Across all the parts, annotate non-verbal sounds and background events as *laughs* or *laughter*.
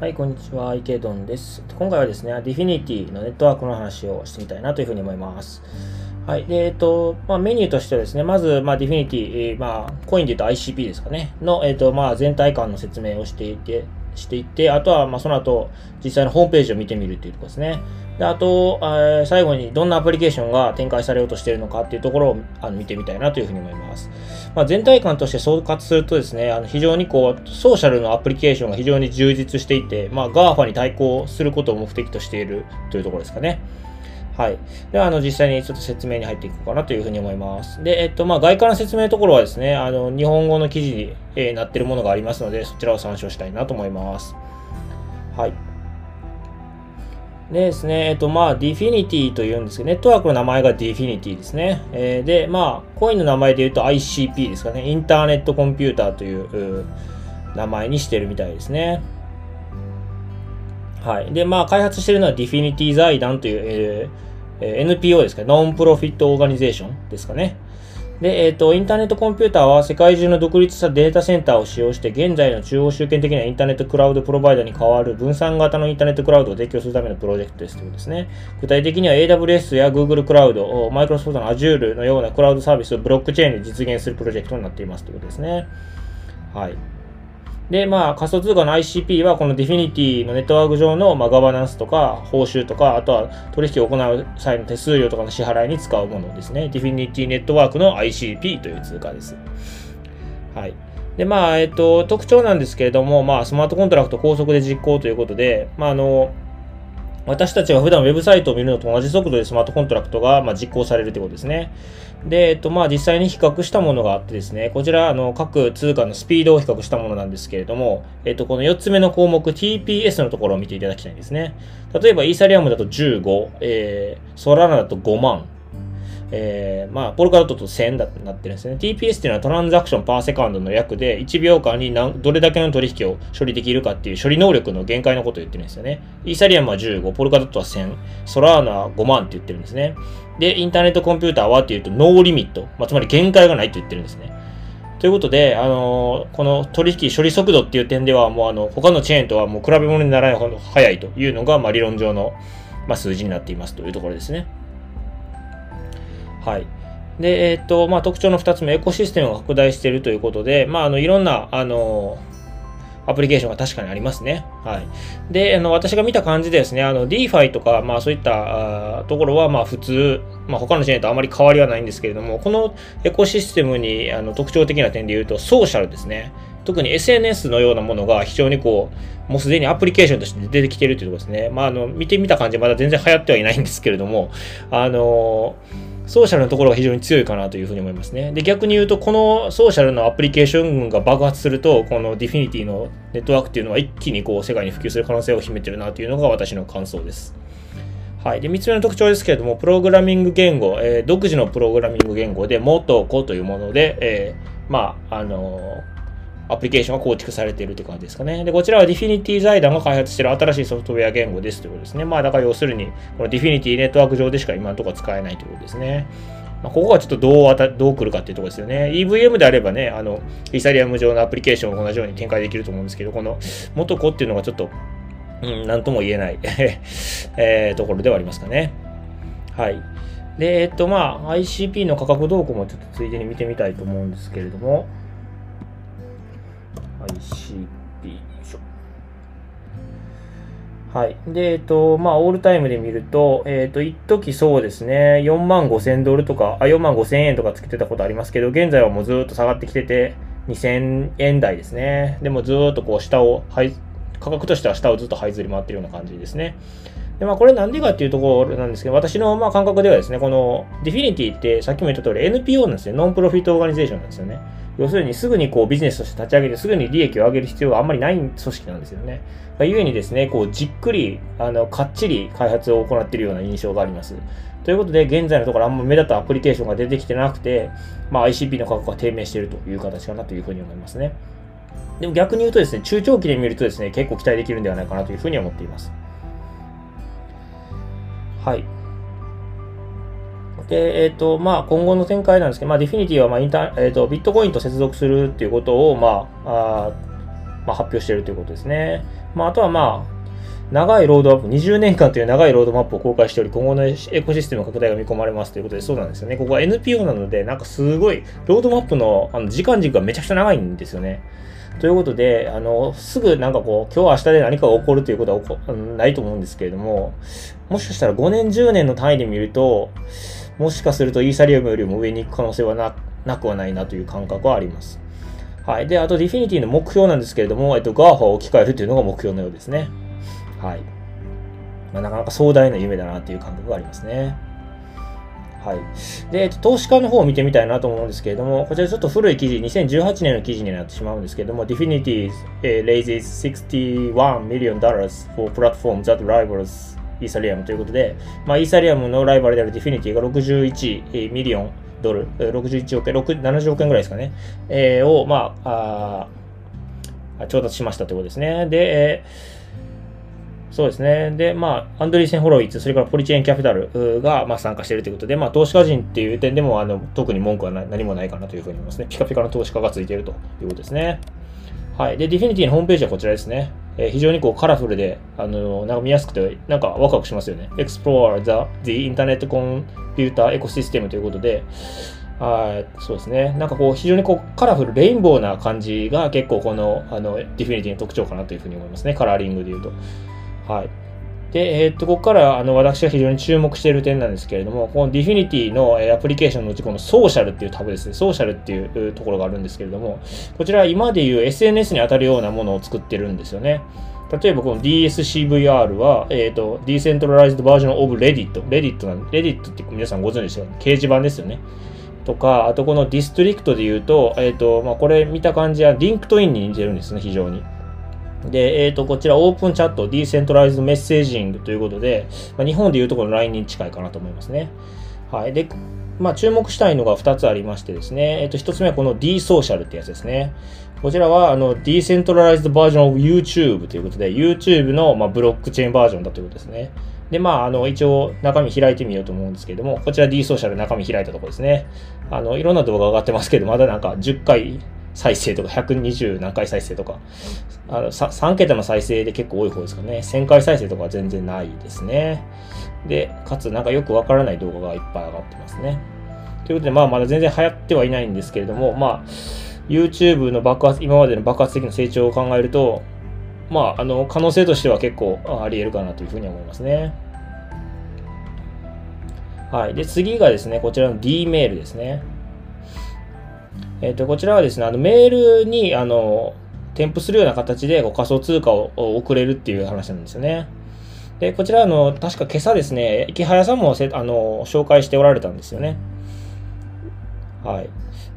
はい、こんにちは。池ドンです。今回はですね、ディフィニティのネットワークの話をしてみたいなというふうに思います。はい。で、えっと、まあ、メニューとしてはですね、まず、まあ、ディフィニティ、え、まあ、コインで言うと ICP ですかね、の、えっと、まあ、全体感の説明をしていて、していって、あとは、ま、その後、実際のホームページを見てみるっていうところですね。で、あと、えー、最後にどんなアプリケーションが展開されようとしているのかっていうところをあの見てみたいなというふうに思います。まあ、全体感として総括するとですね、あの非常にこう、ソーシャルのアプリケーションが非常に充実していて、まあ、GAFA に対抗することを目的としているというところですかね。はい。では、あの、実際にちょっと説明に入っていこうかなというふうに思います。で、えっと、まあ、概観の説明のところはですね、あの、日本語の記事に、え、なっているものがありますので、そちらを参照したいなと思います。はい。でですね、えっと、まあ、ディフィニティというんですけど、ネットワークの名前がディフィニティですね。えー、で、まあ、コインの名前で言うと ICP ですかね。インターネットコンピューターという名前にしてるみたいですね。はい。で、まあ、開発してるのはディフィニティ財団という、えー、NPO ですか。 Non-Profit Organization ですかね。で、えっ、ー、と、インターネットコンピューターは世界中の独立したデータセンターを使用して、現在の中央集権的なインターネットクラウドプロバイダーに代わる分散型のインターネットクラウドを提供するためのプロジェクトですということですね。具体的には AWS や Google クラウド、Microsoft の Azure のようなクラウドサービスをブロックチェーンで実現するプロジェクトになっていますということですね。はい。で、まあ、仮想通貨の ICP はこのディフィニティのネットワーク上の、まあ、ガバナンスとか報酬とか、あとは取引を行う際の手数料とかの支払いに使うものですね。ディフィニティネットワークの ICP という通貨です。はい。で、まあ、えっと、特徴なんですけれども、まあ、スマートコントラクト高速で実行ということで、まあ、あの、私たちが普段ウェブサイトを見るのと同じ速度でスマートコントラクトがま実行されるということですね。で、えっと、まあ実際に比較したものがあってですね、こちら、あの、各通貨のスピードを比較したものなんですけれども、えっと、この4つ目の項目 TPS のところを見ていただきたいんですね。例えば、イーサリアムだと15、えー、ソラナだと5万、えー、まあ、ポルカドットと1000だなってるんですね。TPS っていうのはトランザクションパーセカンドの約で、1秒間に何どれだけの取引を処理できるかっていう処理能力の限界のことを言ってるんですよね。イーサリアムは15、ポルカドットは1000、ソラーナは5万って言ってるんですね。で、インターネットコンピューターはっていうと、ノーリミット。まあ、つまり限界がないと言ってるんですね。ということで、あのー、この取引処理速度っていう点では、もうあの、他のチェーンとはもう比べ物にならないほど速いというのが、まあ、理論上の、まあ、数字になっていますというところですね。はい。で、えっ、ー、と、まあ、特徴の2つ目、エコシステムが拡大しているということで、まあ、あの、いろんな、あの、アプリケーションが確かにありますね。はい。で、あの、私が見た感じでですね、あの、DeFi とか、まあ、そういったところは、まあ、普通、まあ、他のチェーンとあまり変わりはないんですけれども、このエコシステムに、あの、特徴的な点で言うと、ソーシャルですね。特に SNS のようなものが非常にこう、もうすでにアプリケーションとして出てきているというところですね。まあ、あの、見てみた感じ、まだ全然流行ってはいないんですけれども、あのーソーシャルのところが非常に強いかなというふうに思いますね。で、逆に言うと、このソーシャルのアプリケーション群が爆発すると、このディフィニティのネットワークっていうのは一気にこう世界に普及する可能性を秘めてるなというのが私の感想です。はい。で、3つ目の特徴ですけれども、プログラミング言語、えー、独自のプログラミング言語で、モトコというもので、えー、まあ、あのーアプリケーションが構築されているという感じですかね。で、こちらはディフィニティ財団が開発している新しいソフトウェア言語ですということですね。まあ、だから要するに、このディフィニティネットワーク上でしか今のところ使えないということですね。まあ、ここはちょっとどうあた、どう来るかっていうところですよね。EVM であればね、あの、イーサリアム上のアプリケーションを同じように展開できると思うんですけど、この元子っていうのがちょっと、うん、なんとも言えない *laughs* えー、ところではありますかね。はい。で、えっと、まあ、ICP の価格動向もちょっとついでに見てみたいと思うんですけれども、ICP はい。で、えっと、まあ、オールタイムで見ると、えっと、一時そうですね、4万5千ドルとか、あ、4万5千円とかつけてたことありますけど、現在はもうずっと下がってきてて、2000円台ですね。でもずっとこう下を、価格としては下をずっと這いずり回ってるような感じですね。で、まあ、これなんでかっていうところなんですけど、私のまあ感覚ではですね、このディフィニティってさっきも言った通り NPO なんですよ。 non-profit organization なんですよね。要するにすぐにこうビジネスとして立ち上げてすぐに利益を上げる必要があんまりない組織なんですよね。ゆえにですね、こうじっくり、あの、かっちり開発を行っているような印象があります。ということで、現在のところあんま目立ったアプリケーションが出てきてなくて、まあ、ICP の価格が低迷しているという形かなというふうに思いますね。でも逆に言うとですね、中長期で見るとですね、結構期待できるんではないかなというふうに思っています。はい。で、えっ、ー、と、まあ、今後の展開なんですけど、まあ、ディフィニティは、まあ、インタえっ、ー、と、ビットコインと接続するっていうことを、まあ、あまあ、発表しているということですね。まあ、あとは、まあ、長いロードマップ、20年間という長いロードマップを公開しており、今後のエコシステム拡大が見込まれますということで、そうなんですよね。ここは NPO なので、なんかすごい、ロードマップのあの時間軸がめちゃくちゃ長いんですよね。ということで、あの、すぐなんかこう、今日明日で何かが起こるということは起こないと思うんですけれども、もしかしたら5年、10年の単位で見ると、もしかするとイーサリアムよりも上に行く可能性はななくはないなという感覚はあります。はい。で、あと、ディフィニティの目標なんですけれども、えっと、GAFA を置き換えるというのが目標のようですね。はい。まあ、なかなか壮大な夢だなっていう感覚がありますね。はい。で、えっと、投資家の方を見てみたいなと思うんですけれども、こちらちょっと古い記事、2018年の記事になってしまうんですけれども、Definity、uh, raises 61 million dollars for platform that rivals イーサリアムということで、まあ、イーサリアムのライバルであるディフィニティが61ミリオンドル、61億円、70億円ぐらいですかね、えー、を、まあ、あ調達しましたということですね。で、えーそうですね。で、まあ、アンドリーセン・ホロイツ、それからポリチェーン・キャピタルが、まあ、参加しているということで、まあ、投資家陣っていう点でも、あの、特に文句は何もないかなというふうに思いますね。ピカピカの投資家がついているということですね。はい。で、ディフィニティのホームページはこちらですね。えー、非常にこうカラフルで、あのなんか見やすくて、なんかワクワクしますよね。Explore the, the Internet Computer Ecosystem ということで、はい、そうですね。なんかこう、非常にこう、カラフル、レインボーな感じが結構この、あの、ディフィニティの特徴かなというふうに思いますね。カラーリングで言うと。はい。で、えー、っと、ここからあの私が非常に注目している点なんですけれども、このディフィニティのアプリケーションのうち、このソーシャルっていうタブですね、ソーシャルっていうところがあるんですけれども、こちら今でいう SNS に当たるようなものを作ってるんですよね。例えばこの DSCVR は、えっ、ー、と、Decentralized Version of Reddit。Reddit なんで、Reddit って皆さんご存知ですよね。掲示板ですよね。とか、あとこのディストリクトで言うと、えっ、ー、と、まあ、これ見た感じは LinkedIn に似てるんですね、非常に。で、えっ、ー、と、こちらオープンチャット、ディーセントライズメッセージングということで、まあ、日本でいうところの LINE に近いかなと思いますね。はい。で、まあ、注目したいのが2つありましてですね、えっ、ー、と、1つ目はこの D ソーシャルってやつですね。こちらは、あの、ディーセントライズドバージョンオブ YouTube ということで、YouTube の、まあ、ブロックチェーンバージョンだということですね。で、まあ、あの、一応中身開いてみようと思うんですけども、こちら D ソーシャル中身開いたところですね。あの、いろんな動画上がってますけど、まだなんか10回再生とか120何回再生とか、あの 3, 3桁の再生で結構多い方ですかね。1000回再生とかは全然ないですね。で、かつなんかよくわからない動画がいっぱい上がってますね。ということで、まあまだ全然流行ってはいないんですけれども、まあ、YouTube の爆発、今までの爆発的な成長を考えると、まあ、あの、可能性としては結構あり得るかなというふうに思いますね。はい。で、次がですね、こちらの D メールですね。えっ、ー、と、こちらはですね、あの、メールに、あの、添付するような形でこう仮想通貨を送れるっていう話なんですよね。で、こちら、あの、確か今朝ですね、池早さんもせあの紹介しておられたんですよね。はい。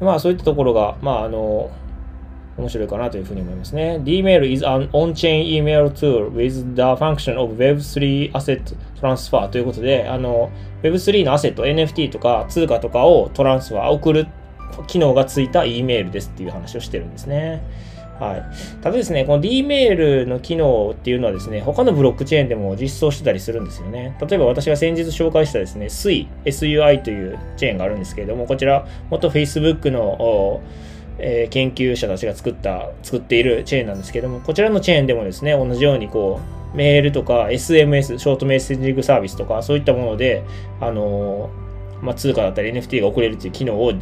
まあ、そういったところが、まあ、あの、面白いかなというふうに思いますね。Dmail is an on-chain email tool with the function of Web3 asset transfer ということで、あの、Web3 のアセット、NFT とか通貨とかをトランスファー、送る機能がついた E メールですっていう話をしてるんですね。はい。ただですね、この D メールの機能っていうのはですね、他のブロックチェーンでも実装してたりするんですよね。例えば私が先日紹介したですね、SUI、SUI というチェーンがあるんですけれども、こちら、元 Facebook のえー、研究者たちが作った、作っているチェーンなんですけれども、こちらのチェーンでもですね、同じようにこう、メールとか SMS、ショートメッセージングサービスとか、そういったもので、あのー、まあ、通貨だったり NFT が送れるっていう機能を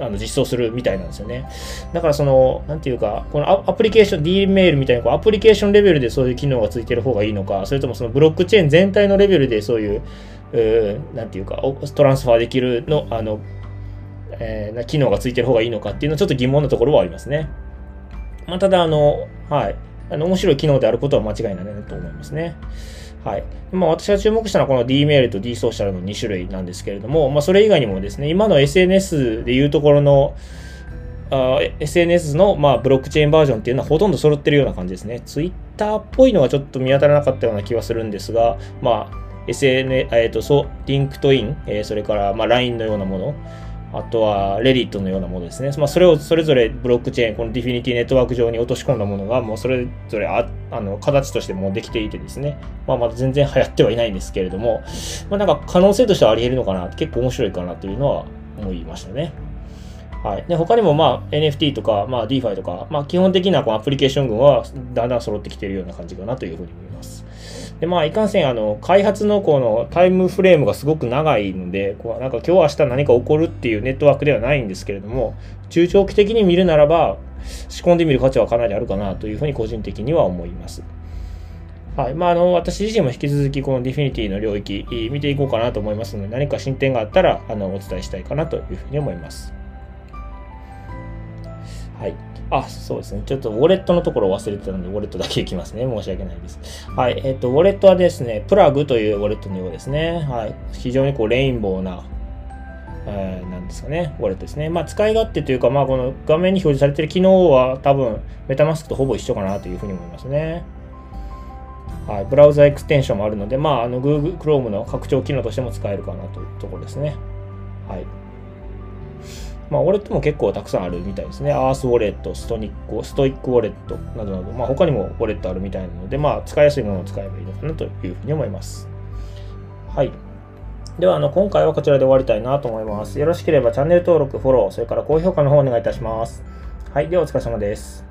あの実装するみたいなんですよね。だからその、なんていうか、このアプリケーション、D メールみたいなこうアプリケーションレベルでそういう機能がついてる方がいいのか、それともそのブロックチェーン全体のレベルでそういう、うなんていうか、トランスファーできるの、あの、えー、機能がついてる方がいいのかっていうのはちょっと疑問なところはありますね。まあ、ただ、あの、はい。あの、面白い機能であることは間違いないなと思いますね。はい。まあ、私が注目したのはこの D メールと D ソーシャルの2種類なんですけれども、まあ、それ以外にもですね、今の SNS でいうところの、SNS の、まあ、ブロックチェーンバージョンっていうのはほとんど揃ってるような感じですね。Twitter っぽいのがちょっと見当たらなかったような気はするんですが、まあ、SN、えっ、ー、と、そう、 LinkedIn、えー、それから、まあ、LINE のようなもの、あとは、レディットのようなものですね。まあ、それをそれぞれブロックチェーン、このディフィニティネットワーク上に落とし込んだものが、もうそれぞれああの形としてもうできていてですね、まあ、まだ全然流行ってはいないんですけれども、まあ、なんか可能性としてはあり得るのかな、結構面白いかなというのは思いましたね。はい。で、他にもまあ NFT とか、まあ DeFi とか、まあ基本的なこのアプリケーション群はだんだん揃ってきているような感じかなというふうに思います。で、まあ、いかんせん、あの、開発のこのタイムフレームがすごく長いので、こうなんか今日明日何か起こるっていうネットワークではないんですけれども、中長期的に見るならば、仕込んでみる価値はかなりあるかなというふうに個人的には思います。はい。まあ、あの、私自身も引き続きこのディフィニティの領域見ていこうかなと思いますので、何か進展があったら、あの、お伝えしたいかなというふうに思います。はい。あ、そうですね。ちょっとウォレットのところを忘れてたので、ウォレットだけいきますね。申し訳ないです。はい。えっ、ー、と、ウォレットはですね、プラグというウォレットのようですね。はい。非常にこう、レインボーな、えー、なんですかね、ウォレットですね。まあ、使い勝手というか、まあ、この画面に表示されている機能は多分、メタマスクとほぼ一緒かなというふうに思いますね。はい。 browser extension もあるので、まあ、あの、Google Chrome の拡張機能としても使えるかなというところですね。はい。まあ、ウォレットも結構たくさんあるみたいですね。アースウォレット、ストニック、ストイックウォレットなどなど、まあ、他にもウォレットあるみたいなので、まあ、使いやすいものを使えばいいのかなというふうに思います。はい。では、あの、今回はこちらで終わりたいなと思います。よろしければチャンネル登録、フォロー、それから高評価の方お願いいたします。はい。では、お疲れ様です。